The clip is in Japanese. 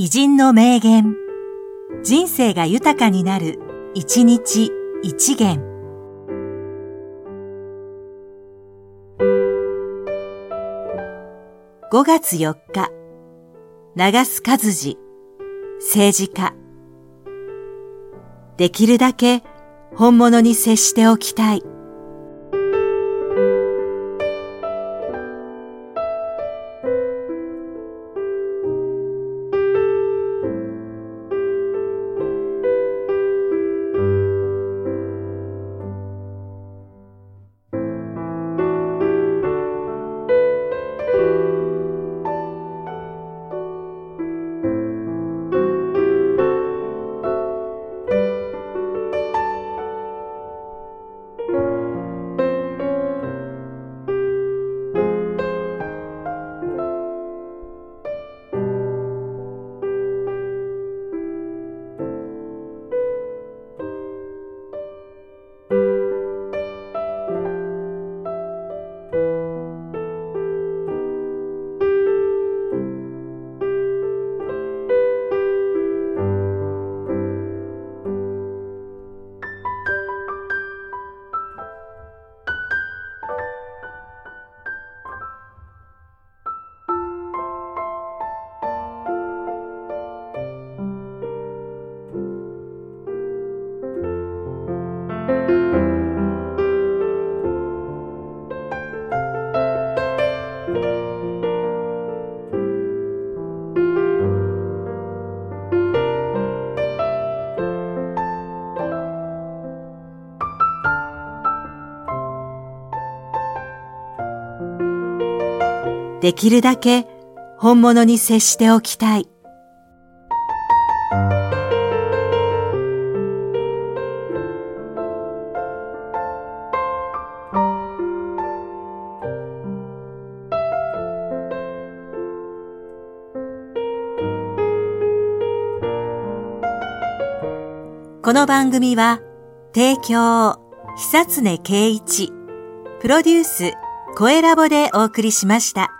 偉人の名言。人生が豊かになる、一日一元。5月4日、長須和治、政治家。できるだけ本物に接しておきたい。できるだけ本物に接しておきたい。この番組は、提供、久常圭一、プロデュース、声ラボでお送りしました。